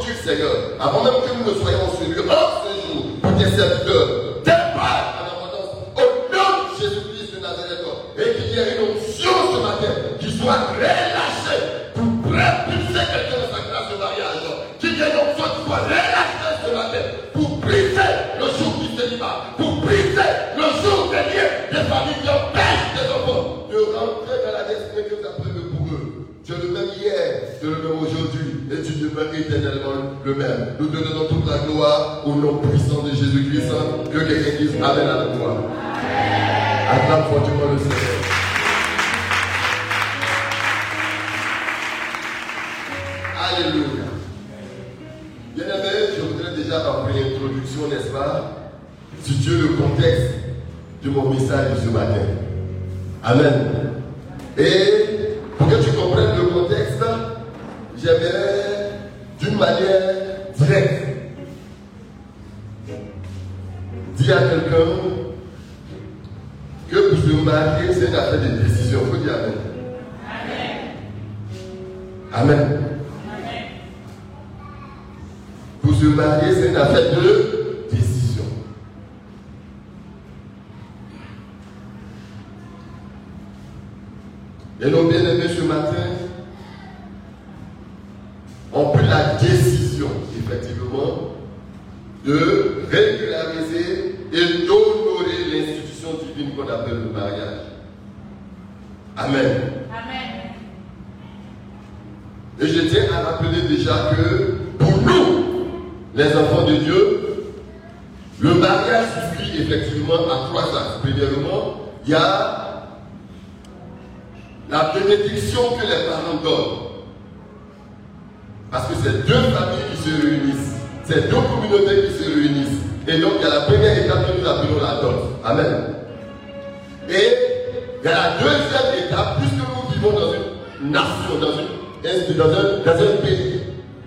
introduire, Seigneur, avant même que nous ne soyons lieu, en ce jour, pour tes serviteurs, Nous te donnons toute la gloire au nom puissant de Jésus-Christ. Que quelqu'un dise Amen à la gloire. Acclame fortement le Seigneur. Alléluia. Bien aimé, je voudrais déjà après l'introduction, n'est-ce pas, situer le contexte de mon message de ce matin. Amen. Ont pris la décision, effectivement, de régulariser et d'honorer l'institution divine qu'on appelle le mariage. Amen. Amen. Et je tiens à rappeler déjà que pour nous, les enfants de Dieu, le mariage suffit effectivement à trois axes. Premièrement, il y a la bénédiction que les parents donnent. Parce que c'est deux familles qui se réunissent. C'est deux communautés qui se réunissent. Et donc, il y a la première étape que nous appelons la dot. Amen. Et il y a la deuxième étape, puisque nous vivons dans une nation, dans, une, dans, un, dans un pays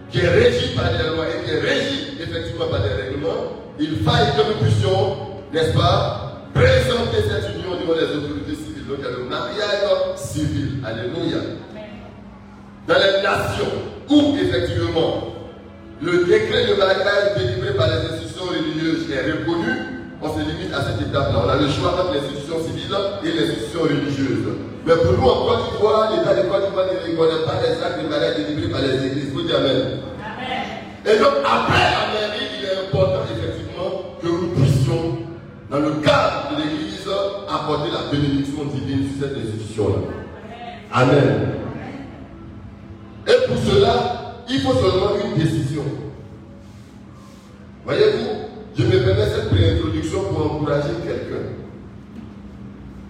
qui est régi par des lois et qui est régi effectivement par des règlements, il faille que nous puissions, n'est-ce pas, présenter cette union devant les autorités civiles. Donc il y a le mariage civil. Alléluia. Dans les nations où effectivement le décret de mariage délivré par les institutions religieuses est reconnu, on se limite à cette étape-là. On a le choix entre l'institution civile et l'institution religieuse. Mais pour nous, en Côte d'Ivoire, l'État de Côte d'Ivoire ne reconnaît pas les actes de mariage délivrés par les églises. Vous dites Amen. Et donc, après la mairie, il est important effectivement que nous puissions, dans le cadre de l'Église, apporter la bénédiction divine sur cette institution-là. Amen. Et pour cela, il faut seulement une décision. Voyez-vous, je me permets cette pré-introduction pour encourager quelqu'un.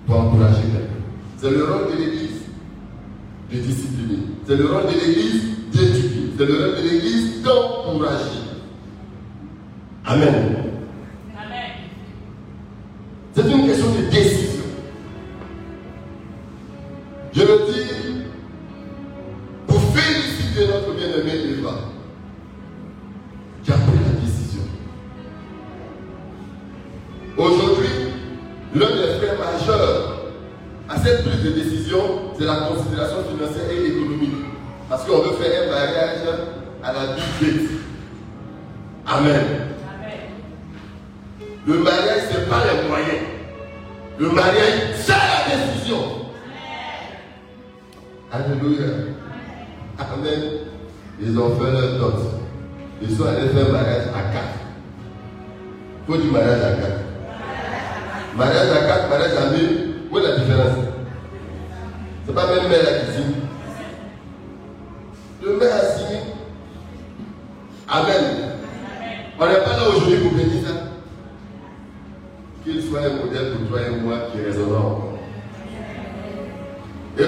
Pour encourager quelqu'un. C'est le rôle de l'Église de discipliner. C'est le rôle de l'Église d'éduquer. C'est le rôle de l'Église d'encourager. Amen. Amen. C'est une question de décision.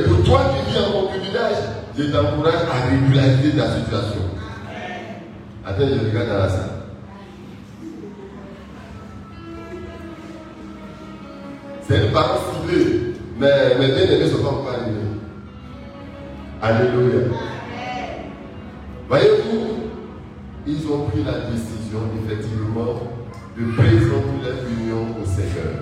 Pour toi qui vis en concubinage, je t'encourage à régulariser ta situation. Attends, je regarde dans la salle. C'est une parole ciblée, mais mes bien-aimés ne sont pas arrivés. Alléluia. Voyez-vous, ils ont pris la décision, effectivement, de présenter leur union au Seigneur,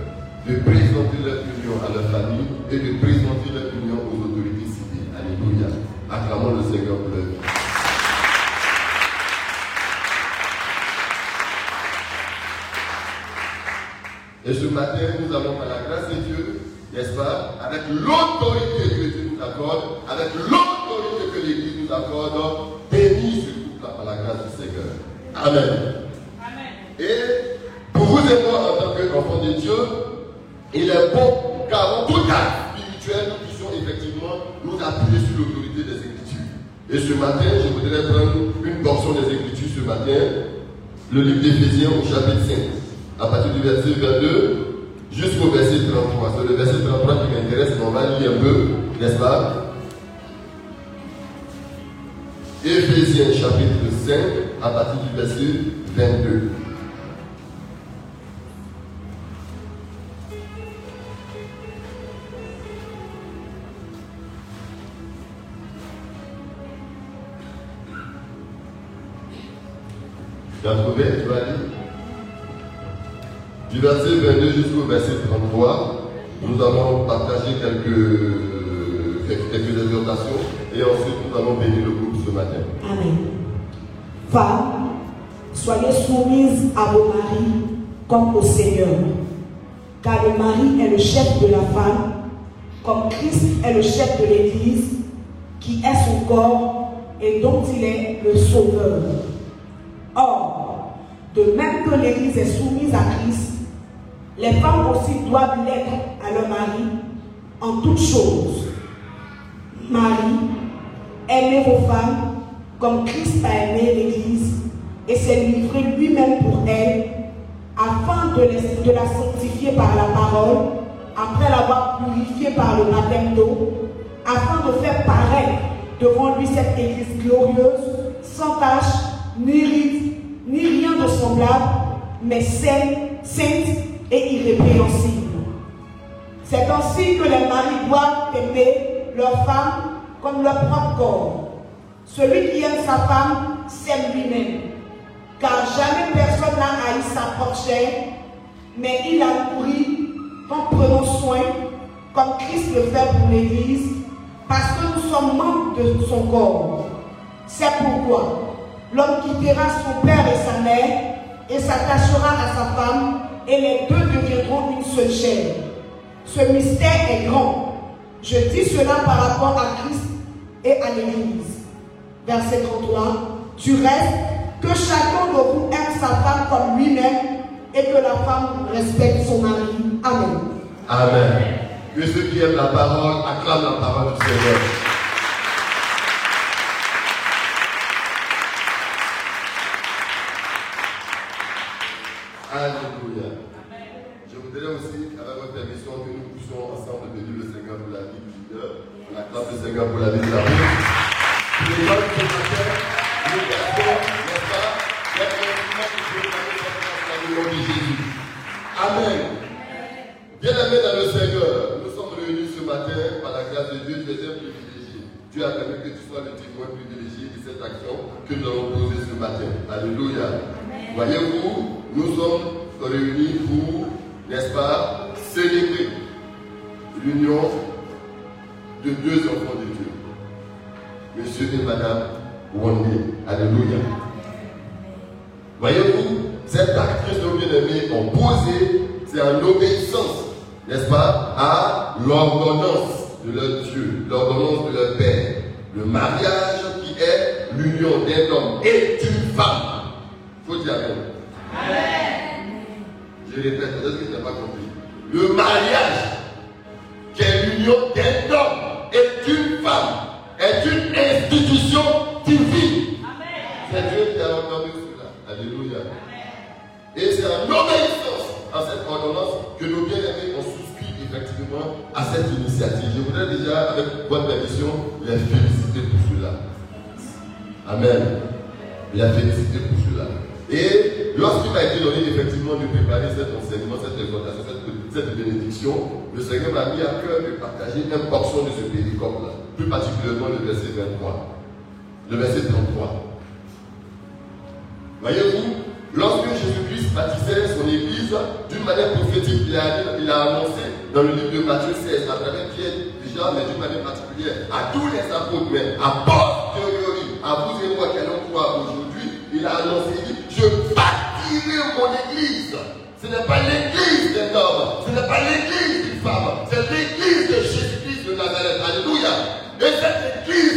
de présenter leur union à leur famille et de présenter leur union aux autorités civiles. Alléluia. Acclamons le Seigneur pour leur vie. Et ce matin, nous allons, par la grâce de Dieu, n'est-ce pas, avec l'autorité que Dieu nous accorde, avec l'autorité que l'Église nous accorde, bénir ce couple par la grâce du Seigneur. Amen. Amen. Et pour vous et moi, en tant qu'enfants de Dieu, il est bon en tout cas spirituel, nous puissions effectivement nous appuyer sur l'autorité des Écritures. Et ce matin, je voudrais prendre une portion des Écritures ce matin, le livre d'Éphésiens au chapitre 5, à partir du verset 22 jusqu'au verset 33. C'est le verset 33 qui m'intéresse, mais on va lire un peu, n'est-ce pas? Éphésiens chapitre 5, à partir du verset 22. Tu as trouvé, tu vas lire Du verset 22 jusqu'au verset 33, nous allons partager quelques, quelques, exhortations et ensuite nous allons bénir le groupe ce matin. Amen. Femmes, soyez soumises à vos maris comme au Seigneur. Car le mari est le chef de la femme, comme Christ est le chef de l'Église, qui est son corps et dont il est le sauveur. Or, de même que l'Église est soumise à Christ, les femmes aussi doivent l'être à leur mari en toutes choses. Marie, aimez vos femmes comme Christ a aimé l'Église et s'est livré lui-même pour elle, afin de, la sanctifier par la parole, après l'avoir purifiée par le baptême d'eau, afin de faire paraître devant lui cette Église glorieuse, sans tache, ni ride, ni rien de semblable, mais saine, sainte irrépréhensible. C'est ainsi que les maris doivent aimer leur femme comme leur propre corps. Celui qui aime sa femme s'aime lui-même. Car jamais personne n'a haï sa propre mais il la nourrit en prenant soin, comme Christ le fait pour l'Église, parce que nous sommes membres de son corps. C'est pourquoi l'homme quittera son père et sa mère et s'attachera à sa femme, et les deux deviendront une seule chair. Ce mystère est grand. Je dis cela par rapport à Christ et à l'Église. Verset 33. Tu restes que chacun de vous aime sa femme comme lui-même et que la femme respecte son mari. Amen. Amen. Que ceux qui aiment la parole acclament la parole du Seigneur. Je voudrais aussi, avec votre permission, que nous puissions ensemble bénir le Seigneur pour la vie du leader. On acclame le Seigneur pour la vie de la vie. Les ce matin, dans Jésus. Amen. Bien-aimés dans le Seigneur, nous sommes réunis ce matin par la grâce de Dieu, tu es un privilégié. Dieu a permis que tu sois le témoin privilégié de cette action que nous allons poser ce matin. Alléluia. Voyez-vous, nous sommes réunis pour, n'est-ce pas, célébrer l'union de deux enfants de Dieu. Monsieur et Madame Wondé. Alléluia. Voyez-vous, cet acte bien-aimés ont posé, c'est en obéissance, n'est-ce pas, à l'ordonnance de leur Dieu, l'ordonnance de leur Père. Le mariage qui est l'union d'un homme et d'une femme. Faut dire Amen. Je répète, peut-être que tu n'as pas compris. Le mariage qui est l'union d'un homme est une institution divine. C'est Dieu qui a ordonné cela. Alléluia. Et c'est en obéissance à cette ordonnance que nos bien-aimés ont souscrit effectivement à cette initiative. Je voudrais déjà, avec votre permission, les féliciter pour cela. Amen. Les féliciter pour cela. Et lorsqu'il m'a été donné effectivement de préparer cet enseignement, cette exhortation, cette, cette bénédiction, le Seigneur m'a mis à cœur de partager une portion de ce péricope-là, plus particulièrement le verset 23, le verset 33. Voyez-vous, lorsque Jésus-Christ baptisait son Église, d'une manière prophétique, il a, il a annoncé dans le livre de Matthieu 16, à travers Pierre, déjà, mais d'une manière particulière, à tous les apôtres, mais à posteriori, à vous et moi qui allons croire aujourd'hui, il a annoncé, il dit, je bâtirai mon Église. Ce n'est pas l'Église d'un C'est l'église d'une femme. C'est l'église de Jésus-Christ de Nazareth. Alléluia. Et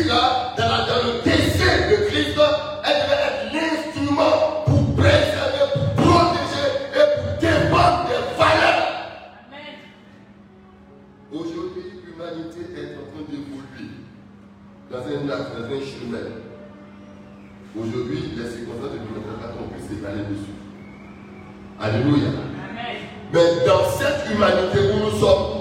dans, la- dans le décès de Christ, elle devait être l'instrument pour préserver, pour protéger et pour défendre des valeurs. Aujourd'hui, l'humanité est en train d'évoluer dans un axe, dans un chemin. Aujourd'hui, les circonstances de l'humanité ont pu s'étaler dessus. Alléluia. Amen. Mais dans cette humanité où nous sommes,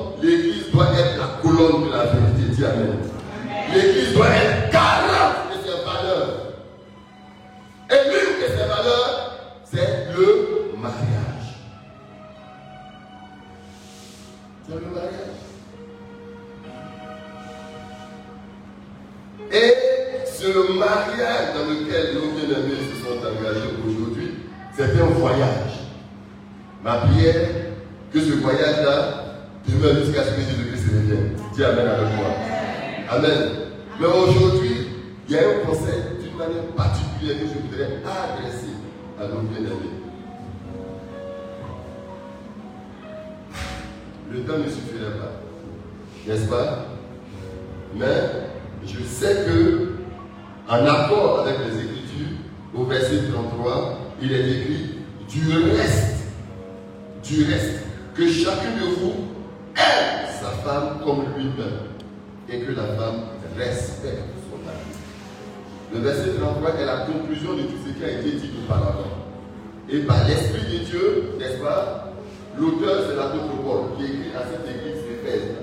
Par l'Esprit de Dieu, n'est-ce pas L'auteur, c'est l'apôtre Paul qui écrit à cette église d'Éphèse.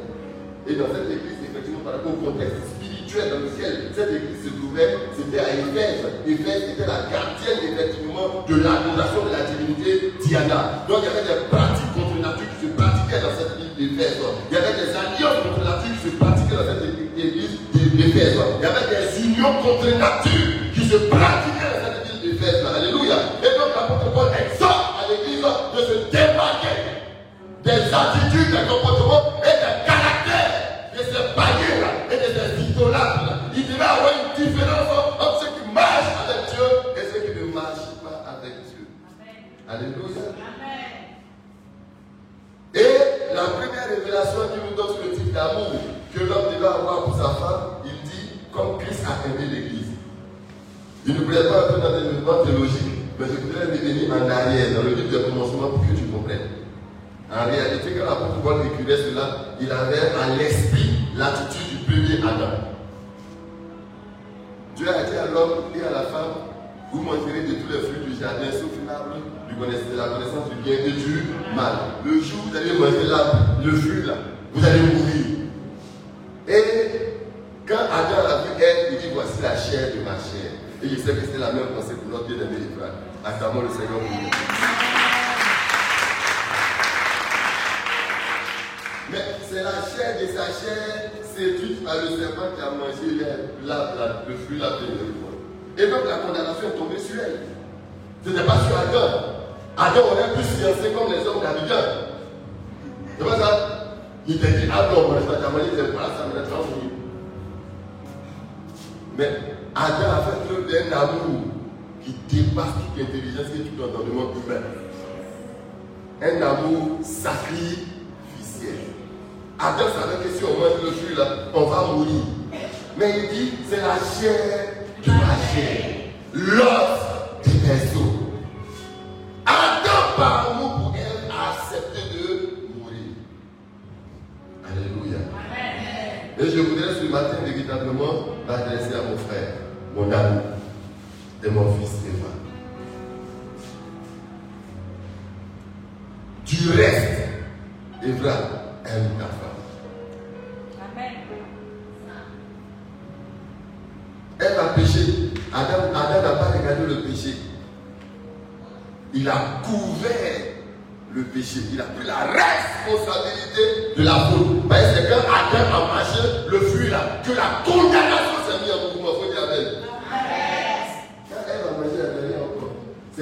Et dans cette église, effectivement, par rapport au contexte spirituel dans lequel cette église se trouvait, c'était à Éphèse. Éphèse était la gardienne, effectivement, de l'adoration de la divinité Diana. Donc il y avait des pratiques contre nature qui se pratiquaient dans cette église d'Éphèse. Il y avait des alliances contre nature qui se pratiquaient dans cette église d'Éphèse. Il y avait des unions contre nature qui se pratiquaient attitudes, des comportements et des caractères de ces païens et de ces idolâtres. Il devait avoir une différence entre ceux qui marchent avec Dieu et ceux qui ne marchent pas avec Dieu. Alléluia. Et la première révélation qui nous donne sur le type d'amour que l'homme devait avoir pour sa femme, il dit comme Christ a aimé l'Église. Je ne voulais pas entrer dans des développements théologiques, mais je voudrais revenir en arrière dans le livre de commencement pour que tu comprennes. En réalité, quand l'apôtre Paul écrivait cela, il avait à l'esprit l'attitude du premier Adam. Dieu a dit à l'homme et à la femme, vous mangerez de tous les fruits du jardin, sauf l'arbre de la connaissance du bien et du mal. Le jour où vous allez manger l'arbre, le fruit là, vous allez mourir. Et quand Adam a vu elle, il dit voici la chair de ma chair. Et je sais que c'était la même pensée pour notre bien-aimé Ephraim. Acclamons le Seigneur pour nous. Mais c'est la chair de sa chair séduite par le serpent qui a mangé le fruit la. Et donc la condamnation est tombée sur elle. Ce n'était pas sur Adam. Adam aurait pu fiancer comme les hommes d'Abidjan. C'est pas ça? Il t'a dit, moi je vais t'amener des voilà, ça me l'a. Mais Adam a fait preuve d'un amour qui dépasse toute intelligence et tout entendement humain. Un amour sacrificiel. Adam savait que si on mange le fruit là, on va mourir. Mais il dit, c'est la chair de ma chair, l'os de mes os. Adam, par amour pour elle, a accepté de mourir. Alléluia. Amen. Et je voudrais ce matin véritablement m'adresser à mon frère, mon ami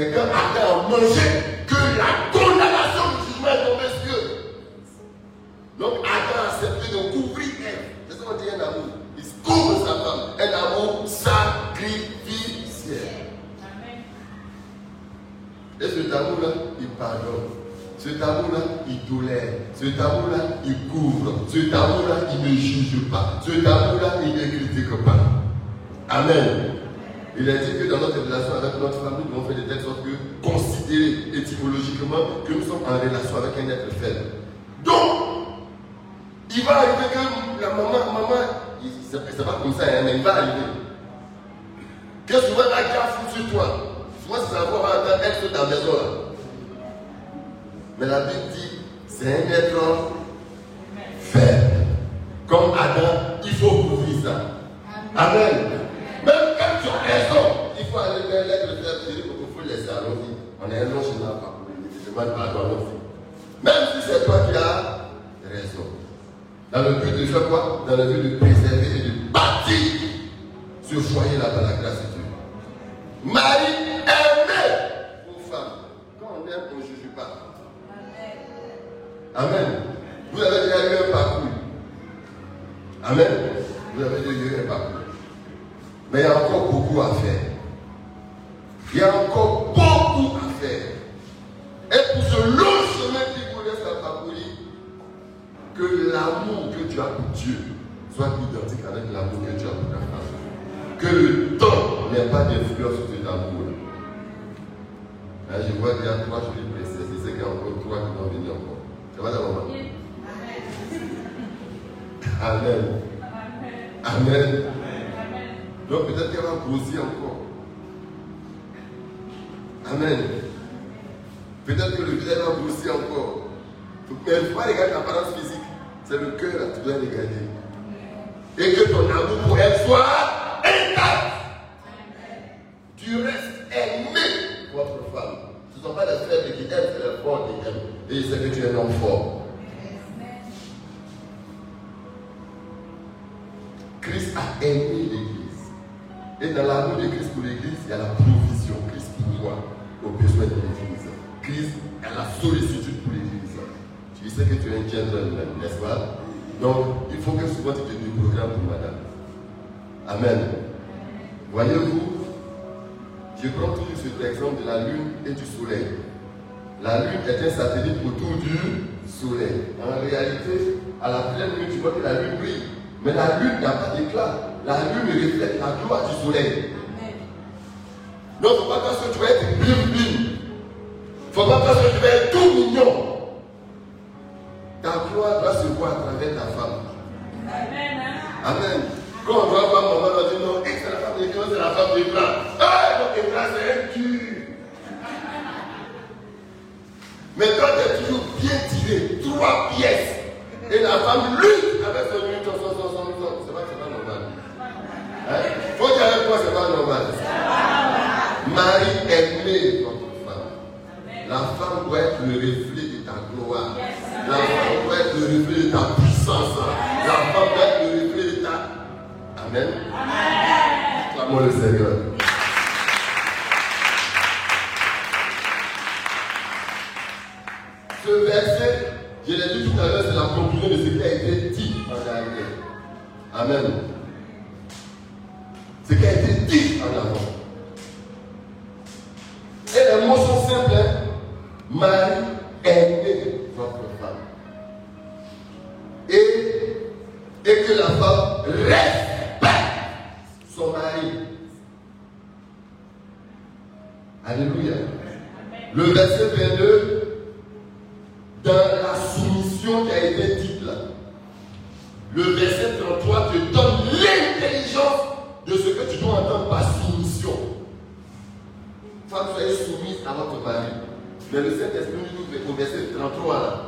C'est quand Adam a mangé que la condamnation du jugement est tombée sur eux. Donc Adam a accepté de couvrir elle. C'est ça qu'on dit un amour? Il couvre sa femme. Un amour sacrificiel. Et cet amour-là, il pardonne. Ce tabou-là, il tolère. Ce tabou-là, il couvre. Ce tabou-là, il ne juge pas. Ce tabou-là, il ne critique pas. Amen. Il a dit que dans notre relation avec notre famille, nous avons fait de telle sorte que, considérer étymologiquement que nous sommes en relation avec un être faible. Donc, il va arriver que la maman, maman, c'est pas comme ça, hein, mais il va arriver. Que souvent la gaffe sur toi? Souvent, c'est savoir entendre être sur ta maison là. Mais la Bible dit, c'est un être faible. Comme Adam, il faut couvrir ça. Amen. Il faut aller vers l'être faible. Je dis qu'il faut laisser allons-y. On est un long chemin à parcourir. Je demande pardon, allons-y. Même si c'est toi qui as raison. Dans le but de faire quoi? Dans le but de préserver et de bâtir ce foyer-là par la grâce de Dieu. Marie aimait vos femmes. Quand on aime, on ne juge pas. Amen. Vous avez déjà eu un parcours. Amen. Vous avez déjà eu un parcours. Mais il y a encore beaucoup à faire. Il y a encore beaucoup à faire. Et pour ce long chemin qui vous reste à parcourir, que l'amour que tu as pour Dieu soit identique avec l'amour que tu as pour ta femme. Que le temps n'ait pas d'influence sur cet amour. Là, je vois qu'il y a trois jolies princesses. Je sais qu'il y a encore trois qui vont venir encore. Ça va d'abord? Amen. Amen. Donc peut-être qu'elle va grossir encore. Amen. Peut-être que le visage va grossir encore. Mais il ne faut pas regarder l'apparence physique. C'est le cœur là, tu dois regarder. Et que ton amour pour elle soit Amen. Voyez-vous, je prends toujours cet exemple de la lune et du soleil. La lune est un satellite autour du soleil. En réalité, à la pleine lune, tu vois que la lune brille. Mais la lune n'a pas d'éclat. La lune reflète la gloire du soleil. Donc, il ne faut pas penser que tu vas être blim blim. Il ne faut pas penser que tu vas être tout mignon. Ta gloire doit se voir à travers ta femme. Amen. Quand on doit voir maman, on dire non, c'est la femme de c'est la femme blanc. Ah, donc Ebra, c'est un dur. Mais quand tu es toujours bien tiré, trois pièces, et la femme lutte avec son lutte, son, son, son, son, c'est pas que c'est pas normal. Hein? Faut dire avec moi, c'est pas normal. Marie aimée votre femme. La femme doit être le 33 te donne l'intelligence de ce que tu dois entendre par soumission. Femme, soyez soumise à votre mari. Mais le Saint-Esprit nous dit au verset 33 là,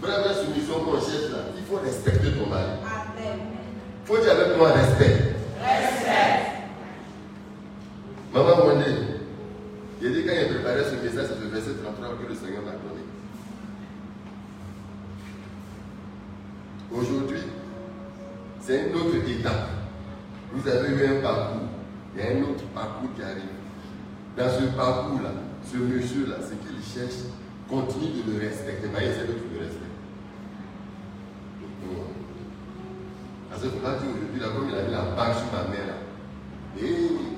vraie, vraie soumission qu'on cherche là, il faut respecter ton mari. Il faut dire avec moi respect. Maman Mondé, il dit quand il préparait ce message, c'est le verset 33 que le Seigneur m'a donné. Aujourd'hui, c'est une autre étape. Vous avez eu un parcours. Il y a un autre parcours qui arrive. Dans ce parcours-là, ce monsieur-là, ce qu'il cherche, continue de le respecter. Il sait que tu le respectes. Parce qu'il ne faut pas dire aujourd'hui, là, comme il a mis la bague sur ma mère, là. Et...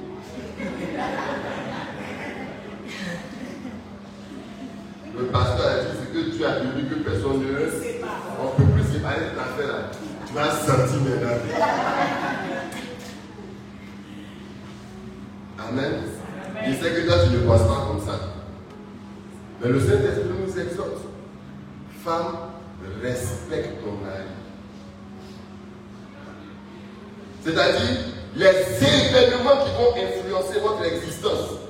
Le pasteur a dit ce que tu as devenu que personne ne On ne peut plus séparer cette affaire-là. Tu vas sentir maintenant. Amen. Je sais que toi, tu ne penses pas comme ça. Mais le Saint-Esprit nous exhorte. Femme, respecte ton mari. C'est-à-dire, les événements qui vont influencer votre existence,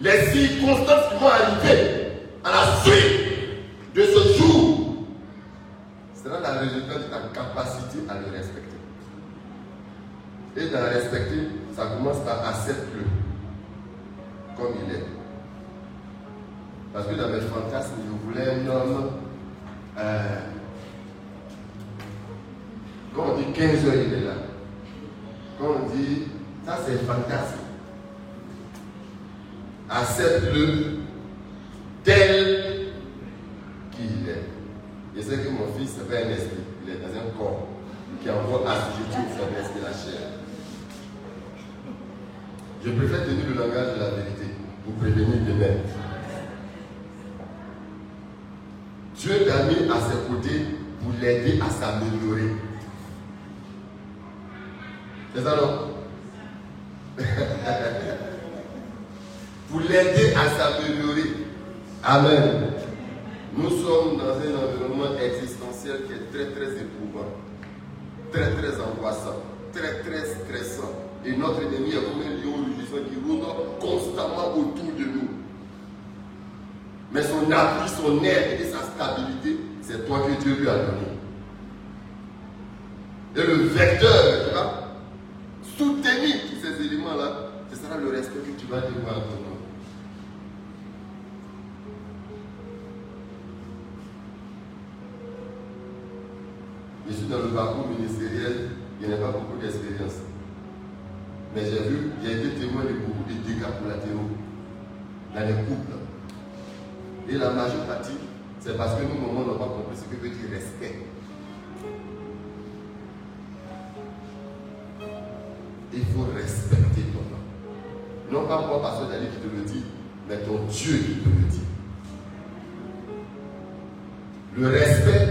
les circonstances qui vont arriver à la suite de ce jour, sera la résultat de ta capacité à le respecter. Et dans le respecter, ça commence par accepter-le comme il est. Parce que dans mes fantasmes, je voulais un homme. Euh, quand on dit 15 heures, il est là. Quand on dit, ça c'est fantasme. Accepte-le tel qu'il est. Je sais que mon fils, c'est pas un esprit. Il est dans un corps qui est encore assujetti faiblesse de la chair. Je préfère tenir le langage de la vérité pour prévenir demain. Dieu t'a mis à ses côtés pour l'aider à s'améliorer. C'est ça non Pour l'aider à s'améliorer. Amen. Nous sommes dans un environnement existentiel qui est très très éprouvant, très très angoissant, très très stressant. Et notre ennemi est comme un lion rugissant qui roule constamment autour de nous. Mais son appui, son aide et sa stabilité, c'est toi que Dieu lui a donné. Et le vecteur qui va soutenir tous ces éléments-là, ce sera le respect que tu vas devoir donner. Je suis dans le parcours ministériel, n'y a pas beaucoup d'expérience. Mais j'ai vu, j'ai été témoin de beaucoup de dégâts collatéraux dans les couples. Et la majeure partie, c'est parce que nous, moments, n'avons pas compris ce que veut dire respect. Il faut respecter ton homme. Non pas moi, pasteur Dali, qui te le dit, mais ton Dieu qui te le dit. Le respect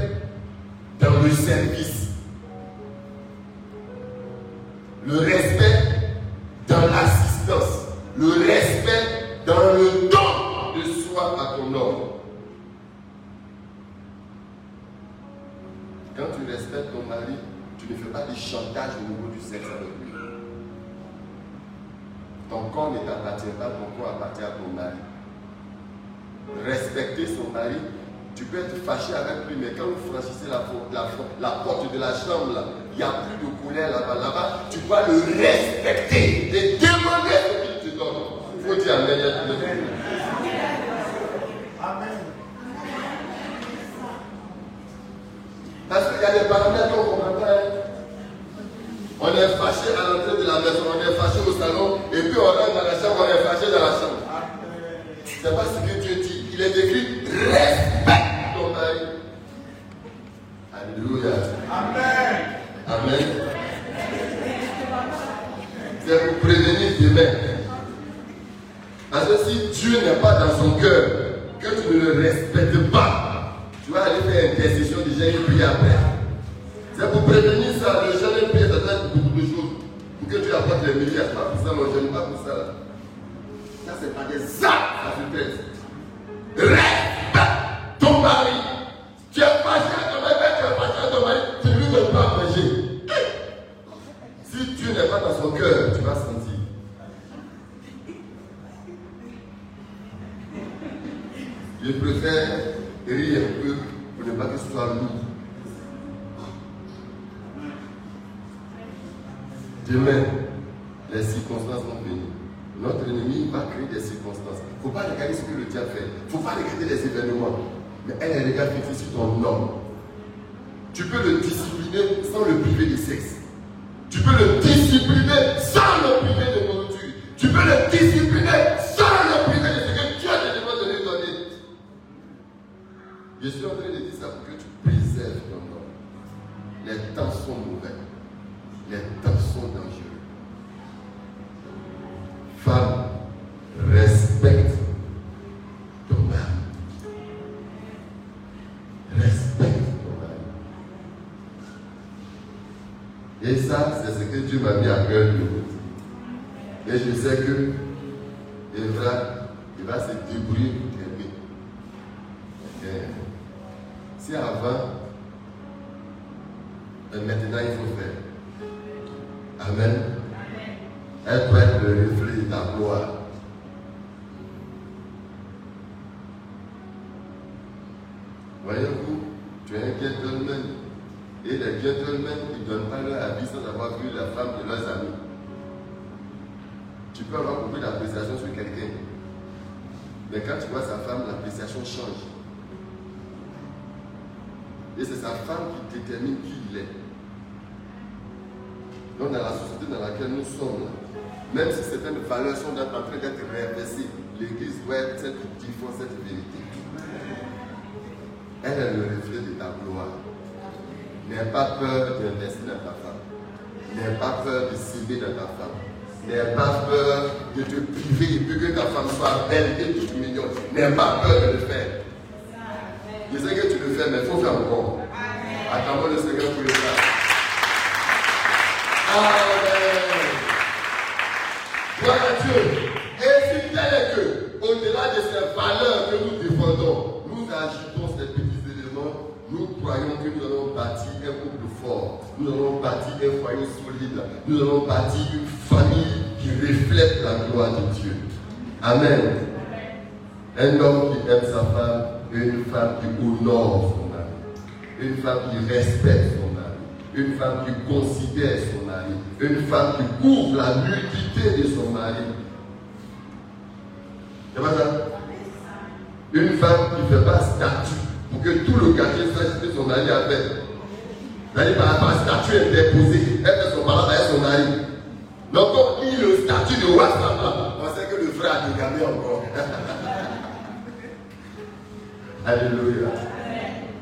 Alléluia. Amen. Amen. C'est pour prévenir demain. Parce que si Dieu n'est pas dans son cœur, que tu ne le respectes pas, tu vas aller faire intercession déjà une prière après. C'est pour prévenir ça. Le et ça doit être beaucoup de choses. Pour que tu apportes les milliers, pas pour ça, moi je n'aime pas pour ça. Là. Ça, c'est pas des actes, ça se traite. Respecte ton mari. Tu es fâché à cœur, tu vas sentir. Je préfère rire un peu pour ne pas que ce soit lourd. Demain, les circonstances vont venir. Notre ennemi va créer des circonstances. Il ne faut pas regarder ce que le diable fait. Il ne faut pas regarder les événements. Mais elle regarde fixée sur ton homme. Tu peux le discipliner sans le priver de sexe. Tu peux le discipliner sans le priver de nourriture. Tu peux le discipliner sans le priver de ce que Dieu te demande de lui donner. Je suis en train de dire ça pour que tu préserves ton homme. Les temps sont mauvais. Les temps sont dangereux. Femme, Et ça, c'est ce que Dieu m'a mis à cœur de. Et je sais que il va, il va se débrouiller pour. Ok. Si avant, mais maintenant il faut faire. Amen. Elle doit être le reflet de ta gloire. Voyez-vous, tu es un gentleman. Et les gentlemen, ils ne donnent pas leur avis sans avoir vu la femme de leurs amis. Tu peux avoir beaucoup d'appréciation sur quelqu'un. Mais quand tu vois sa femme, l'appréciation change. Et c'est sa femme qui détermine qui il est. Donc dans la société dans laquelle nous sommes, même si certaines valeurs sont en train d'être réinvestées, l'Église doit être celle qui cette vérité. Elle est le reflet de ta gloire. N'aie pas peur d'investir dans ta femme. N'aie pas peur de s'aimer dans ta femme. N'aie pas peur de te priver et que ta femme soit belle et toute mignonne. N'aie pas peur de le faire. Je sais que tu le fais, mais il faut faire encore. Attends-moi le Seigneur pour le faire. Amen. Gloire à Dieu. Et si tel est que, au-delà de ces valeurs que nous défendons, nous ajoutons croyons que nous allons bâtir un couple fort, nous allons bâtir un foyer solide, nous allons bâtir une famille qui reflète la gloire de Dieu. Amen. Un homme qui aime sa femme et une femme qui honore son mari. Une femme qui respecte son mari. Une femme qui considère son mari. Une femme qui couvre la nudité de son mari. C'est pas ça? Une femme qui ne fait pas statut pour que tout le quartier sache que son mari a fait. C'est-à-dire par rapport à statut interposé, elle fait son parent avec son mari. Donc, comme il le statut de là, on sait que le frère a dégamé encore. Alléluia.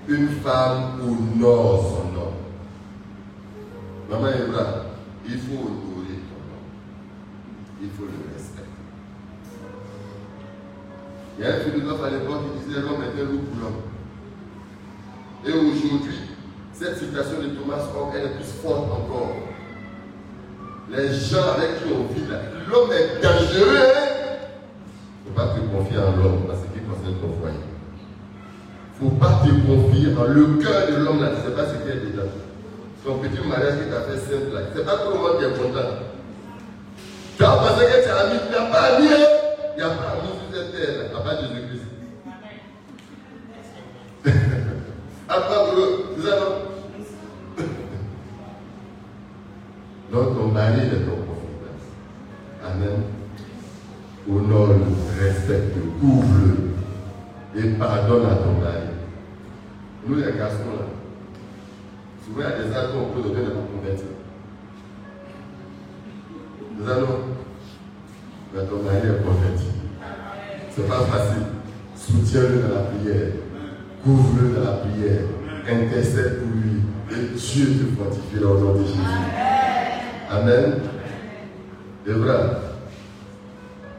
Une femme honore son homme. Maman Ebra, il faut honorer ton homme. Il faut le respecter. Il y a un philosophe à l'époque qui disait l'homme un loup pour l'homme. Et aujourd'hui, cette citation de Thomas Hobbes, elle est plus forte encore. Les gens avec qui on vit là, l'homme est dangereux. Il ne faut pas te confier en l'homme parce qu'il concerne ton foyer. Il ne faut pas te confier dans le cœur de l'homme là, tu ne sais pas ce qu'il y a dedans. Ton petit mariage qui t'a fait simple là, c'est pas tout le monde qui est content. Tu as pensé que tu as mis, n'y a pas ami, il n'y a pas ami sur cette terre, à part Jésus-Christ. Après, c'est ça non Est ton confiance. Amen. Honore-le, respecte-le, couvre-le et pardonne à ton mari. Nous les garçons là, souvent il des actes qu'on peut donner pas convertir. Nous allons, mais ton mari est converti. C'est pas facile. Soutiens-le dans la prière. Couvre-le dans la prière. Intercède pour lui. Et Dieu te fortifiera au nom de Jésus. Amen. Devra.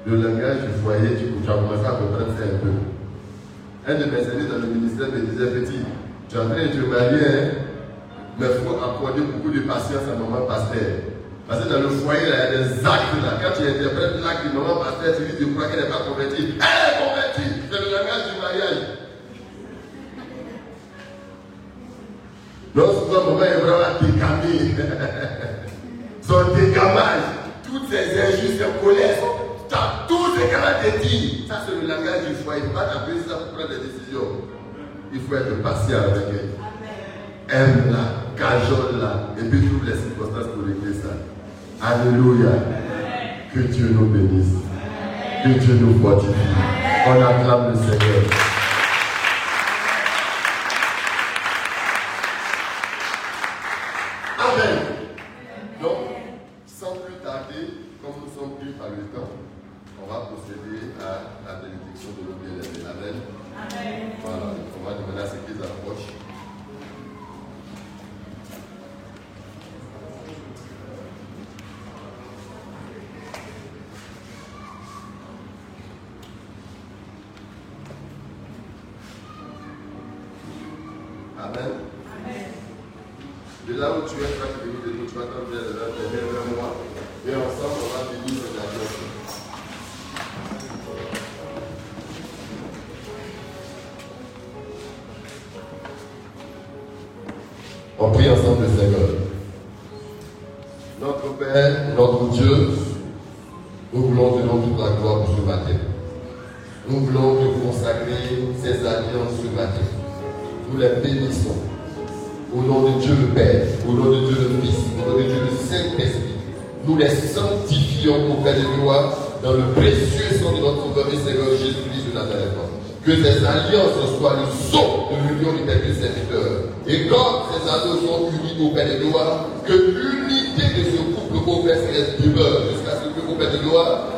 Le langage du foyer, tu, as commencé à comprendre ça un peu. Un de mes amis dans le ministère me disait Petit, tu es en train de te marier, hein, mais il faut accorder beaucoup de patience à maman pasteur. Parce que dans le foyer, il y a des actes là. Quand tu interprètes l'acte de maman pasteur, tu dis tu crois qu'elle n'est pas convertie. Elle est convertie. C'est le langage du mariage. Donc souvent, maman est vraiment décamée. Son dégamage, toutes ces injustes, ces colères, tout ce qu'elle a te dit, ça c'est le langage du foyer. Il ne faut pas t'appeler ça pour prendre des décisions. Il faut être patient avec elle. Aime-la, cajole-la, et puis trouve les circonstances pour régler ça. Alléluia. Que Dieu nous bénisse. Que Dieu nous fortifie. On acclame le Seigneur.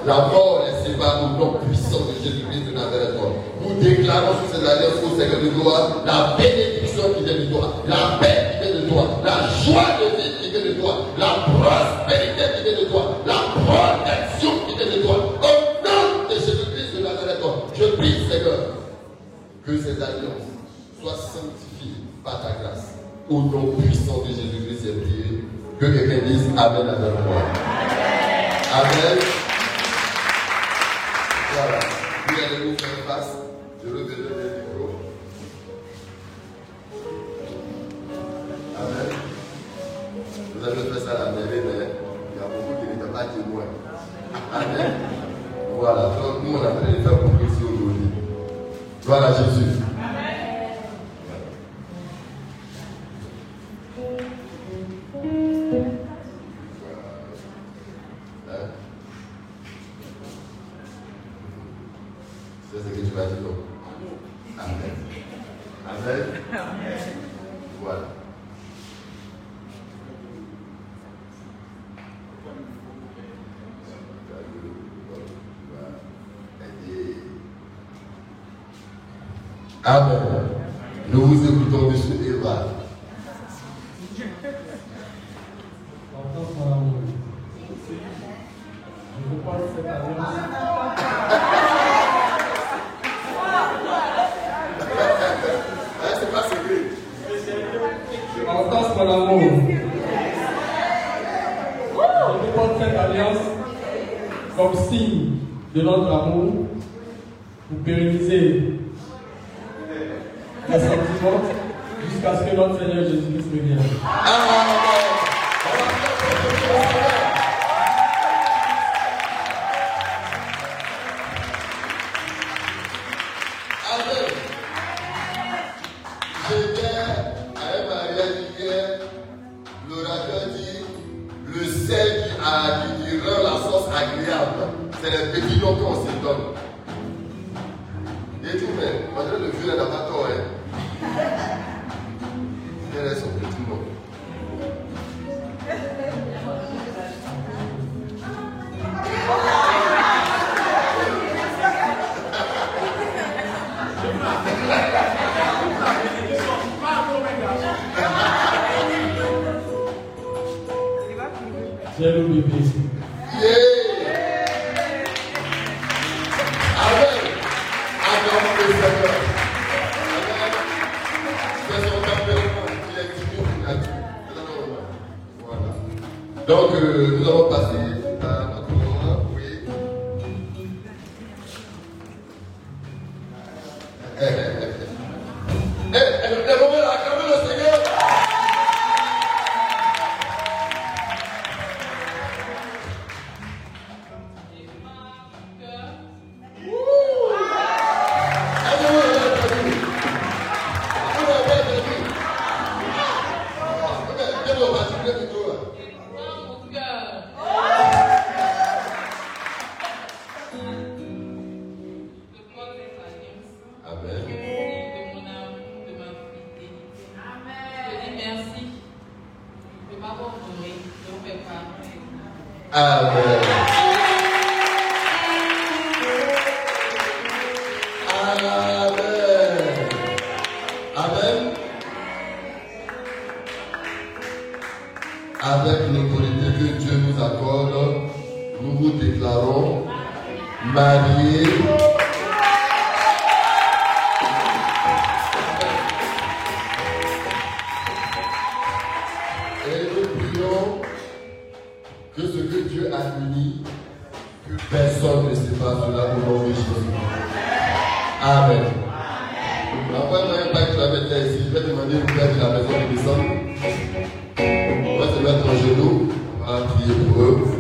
la mort les sépare au nom puissant de Jésus-Christ de Nazareth. Nous déclarons sur cette alliance au Seigneur de gloire la bénédiction qui vient de toi, la paix qui vient de toi, la joie de vie qui vient de toi, la prospérité qui vient de toi, la protection qui vient de toi. Au nom de Jésus-Christ de Nazareth, je prie, Seigneur, que cette alliance soit sanctifiée par ta grâce. Au nom puissant de Jésus-Christ, j'ai prié. Que quelqu'un dise Amen à la Amen. Je m'entends mon amour. Je porte cette alliance comme signe de notre amour pour pérenniser Donc, euh, nous avons passé You.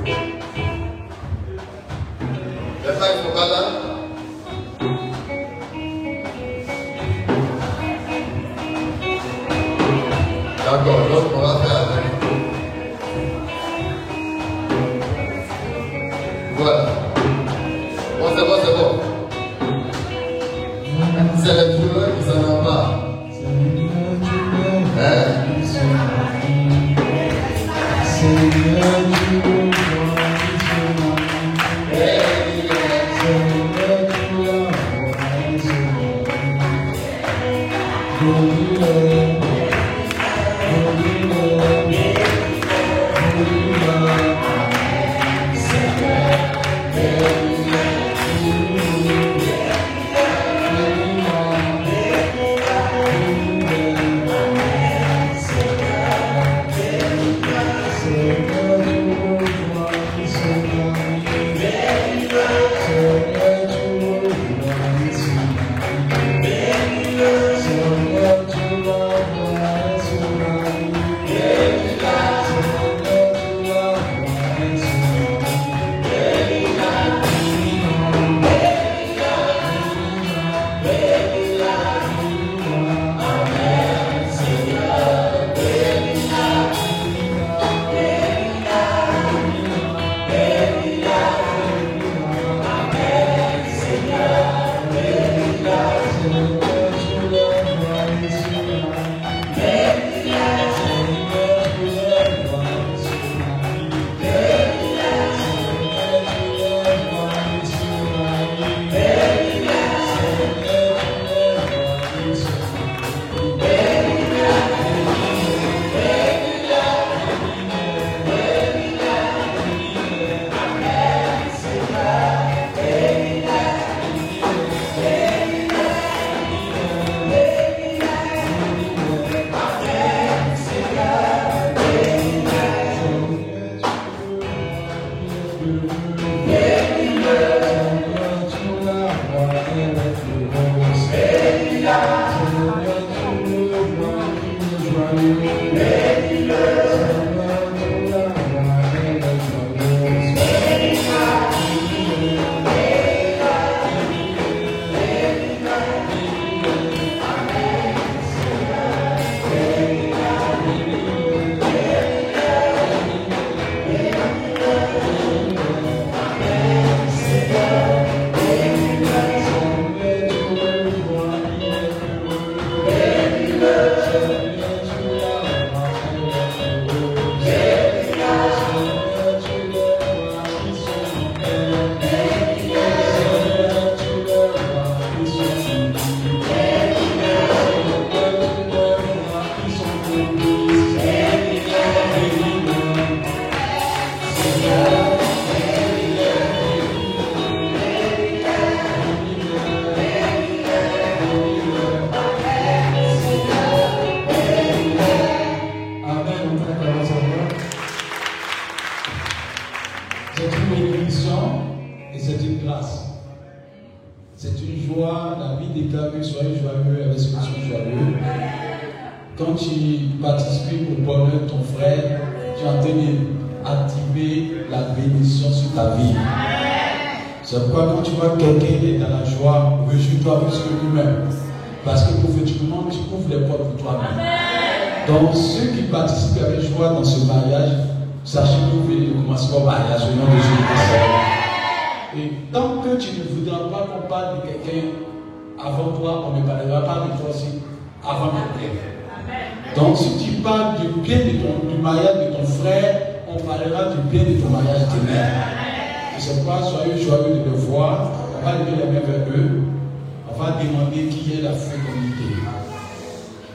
qu'il y ait la fécondité,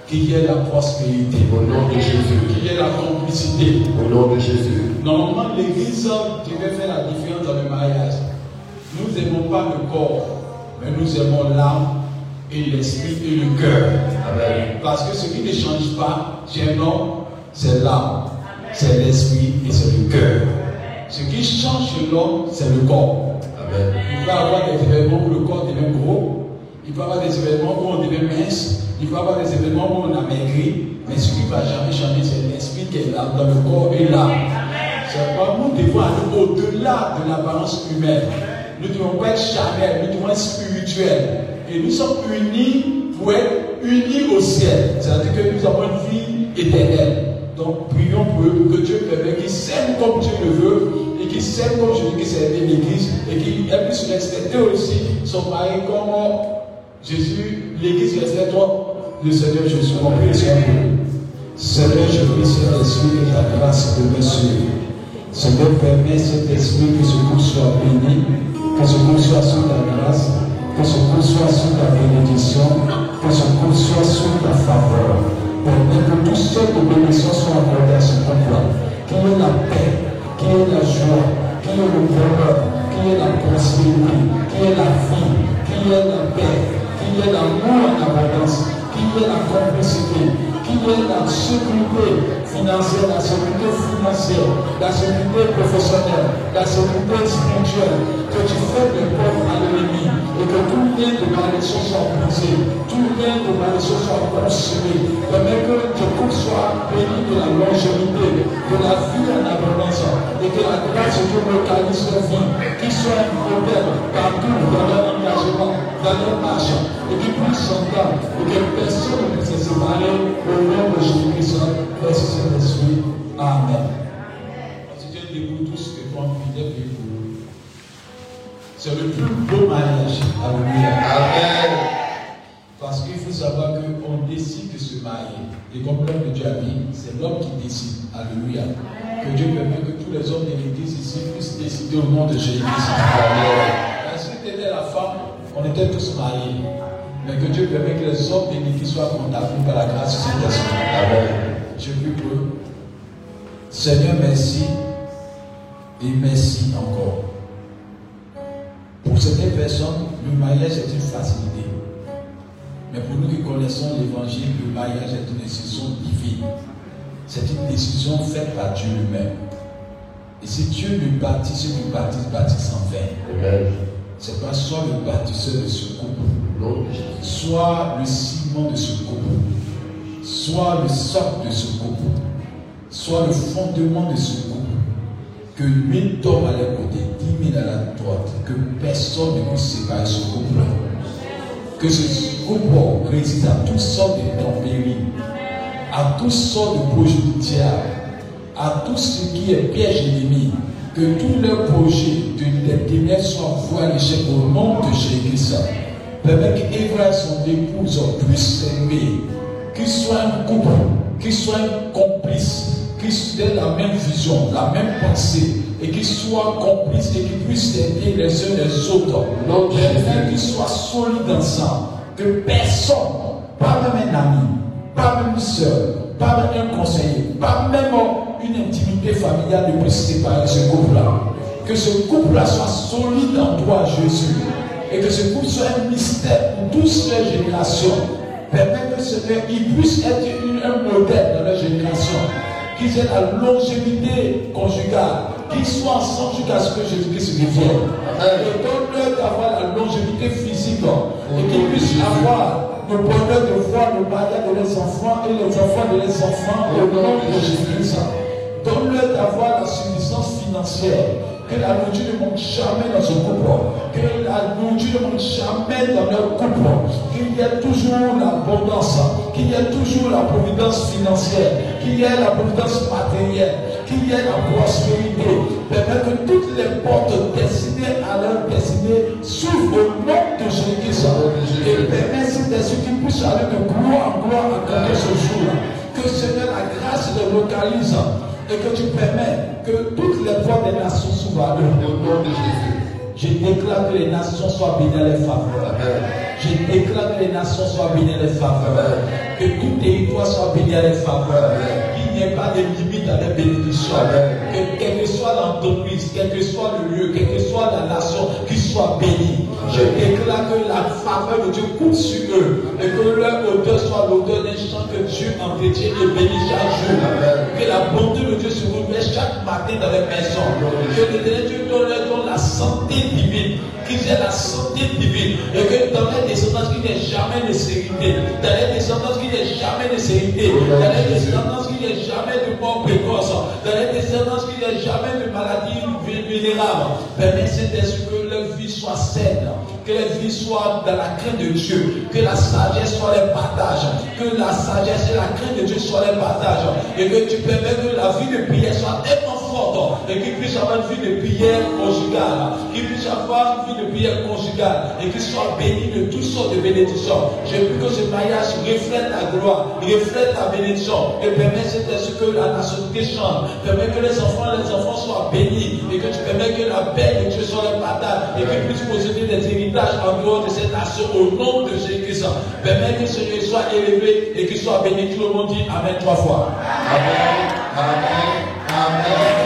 qu'il y ait la prospérité au nom de Jésus, qu'il y ait la complicité au nom de Jésus. Normalement, l'Église devait faire la différence dans le mariage. Nous n'aimons pas le corps, mais nous aimons l'âme et l'esprit et le cœur. Parce que ce qui ne change pas, chez un homme, c'est l'âme, c'est l'esprit et c'est le cœur. Ce qui change chez l'homme, c'est le corps. Il va avoir des événements où le corps devient gros, il peut y avoir des événements où on devient mince, il peut y avoir des événements où on a maigri, mais ce qui ne va jamais changer, c'est l'esprit qui est là, dans le corps est là. C'est pas nous devons aller au-delà de l'apparence humaine. Nous ne devons pas être charnels, nous devons être spirituels. Et nous sommes unis pour être unis au ciel. C'est-à-dire que nous avons une vie éternelle. Donc prions pour eux, pour que Dieu permet qu'ils s'aiment comme Dieu le veut, et qu'ils s'aiment comme je dis qu'ils s'aiment l'église, et qu'ils puissent respecter aussi son mari comme Jésus, l'Église respecte le Seigneur Jésus. On prie le Seigneur. Seigneur, je prie Saint-Esprit que ta grâce de me suivre. Seigneur, permets cet esprit que ce cours soit béni, que ce cours soit sous ta grâce, que ce cours soit sous ta bénédiction, que ce cours soit sous ta faveur. Permets que tous ceux de bénédiction soient accordés à ce peuple. Qu'il y ait la paix, qu'il y ait la joie, qu'il y ait le bonheur, qu'il y ait la prospérité, qu'il y ait la vie, qu'il y ait la paix, qu'il y ait l'amour en abondance, qu'il y ait la complicité, la sécurité financière, la sécurité financière, la sécurité professionnelle, la sécurité spirituelle, que tu fais des pauvres à l'ennemi et que tout lien de malédiction soit brisé, tout lien de malédiction soit consumé. Permets que ton couple soit béni de la longévité, de la vie en abondance et que la grâce de Dieu localise leur vie, qu'ils soient un modèle partout dans leur engagement, dans leur marche et qu'ils puissent s'entendre et que personne ne puisse se séparer au nom de Jésus-Christ. Merci Saint-Esprit. Amen. Si Dieu debout tous que toi, fidèle et pour c'est le plus beau mariage. Alléluia. Amen. Parce qu'il faut savoir qu'on décide de se marier. Et comme l'homme de Dieu a dit, c'est l'homme qui décide. Alléluia. Que Dieu permette que tous les hommes de l'église ici puissent décider au nom de Jésus-Christ. Parce que c'était la femme, on était tous mariés. Mais que Dieu permette que les hommes de l'église soient contaminés par la grâce de Saint-Esprit. Amen. Je prie pour eux. Seigneur, merci. Et merci encore. Pour certaines personnes, le mariage est une facilité. Mais pour nous qui connaissons l'évangile, le mariage est une décision divine. C'est une décision faite par Dieu lui-même. Et si Dieu lui bâtit, ceux qui bâtissent, bâtissent en vain. Amen. C'est pas soit le bâtisseur de ce couple, soit le ciment de ce couple, soit le socle de ce couple, soit le fondement de ce couple. Que mille tombent à leur côté, dix mille à la droite, que personne ne puisse séparer ce couple. Que ce couple résiste à toutes sortes de tempéries, à toutes sortes de projets du diable, à tout ce qui est piège ennemi. Que tous leurs projets des ténèbres à l'échec au nom de Jésus-Christ. Permets qu'Éva et son épouse puissent s'aimer, qu'ils soient un couple, qu'ils soient un complice, qu'ils aient la même vision, la même pensée, et qu'ils soient complices et qu'ils puissent aider les uns les autres. Non, Permets qu'ils soient solides ensemble, que personne, pas même un ami, pas même une soeur, pas même un conseiller, pas même une intimité familiale ne puisse séparer ce couple-là. Que ce couple-là soit solide en toi, Jésus. Et que ce couple soit un mystère pour toutes les générations. Permets que ce il puisse être une- un modèle dans leur génération. Qu'ils aient la longévité conjugale. Qu'ils soient ensemble jusqu'à ce que Jésus-Christ revienne. Et donne-leur d'avoir la longévité physique. Et qu'ils puissent avoir le bonheur de voir le mariage de leurs enfants et les enfants de leurs enfants au nom de Jésus-Christ. Donne-leur d'avoir la suffisance financière. Que la nourriture ne manque jamais dans ce couple. Que la nourriture ne manque jamais dans leur couple. Qu'il y ait toujours l'abondance. Qu'il y ait toujours la providence financière. Qu'il y ait la providence matérielle. Qu'il y ait la prospérité. Permet que toutes les portes destinées à leur destinée s'ouvrent au nom de Jésus-Christ. Et permet ces esprits qui puissent aller de gloire en gloire à ce jour. Que Seigneur, la grâce les localise et que tu permets que toutes les voix des nations s'ouvrent à eux. Au nom de Jésus. Je déclare que les nations soient bénies à les faveurs. Je déclare que les nations soient bénies à les faveurs. Que tout territoire soit béni à les faveurs. Qu'il n'y ait pas de limite à les bénédictions. Que quelle que soit l'entreprise, quel que soit le lieu, quelle que soit la nation, soient bénis. Je déclare que la faveur de Dieu coule sur eux. Et que leur odeur soit l'odeur d'un chant que Dieu entretient et bénit chaque jour. Que la bonté de Dieu se renouvelle chaque matin dans les maisons. Que l'éternel Dieu donne la santé divine. Qu'ils aient la santé divine. Et que dans les descendants descendance qu'il n'y ait jamais de sécurité. Dans les descendances qu'il n'y ait jamais de sécurité. Dans les descendances qu'il n'y ait jamais de mort précoce. Dans les descendances qu'il n'y ait jamais de maladie vulnérable. Permets Saint-Esprit que leur vie soit saine. Que leur vie soit dans la crainte de Dieu. Que la sagesse soit les partages. Que la sagesse et la crainte de Dieu soient les partages. Et que tu permets que la vie de prière soit tellement Et qu'il puisse avoir une vie de prière conjugale. Qu'il puisse avoir une vie de prière conjugale. Et qu'il soit béni de toutes sortes de bénédictions. Je prie que ce mariage reflète ta gloire. Reflète ta bénédiction. Et permets c'est ce que la nationalité chante. Permets que les enfants, les enfants soient bénis. Et que tu permets que la paix de Dieu soit les partage. Et qu'ils puissent posséder des héritages en dehors de cette nation au nom de Jésus-Christ. Permets que ce Seigneur soit élevé et qu'il soit béni. Tout le monde dit Amen trois fois. Amen. Amen. Amen.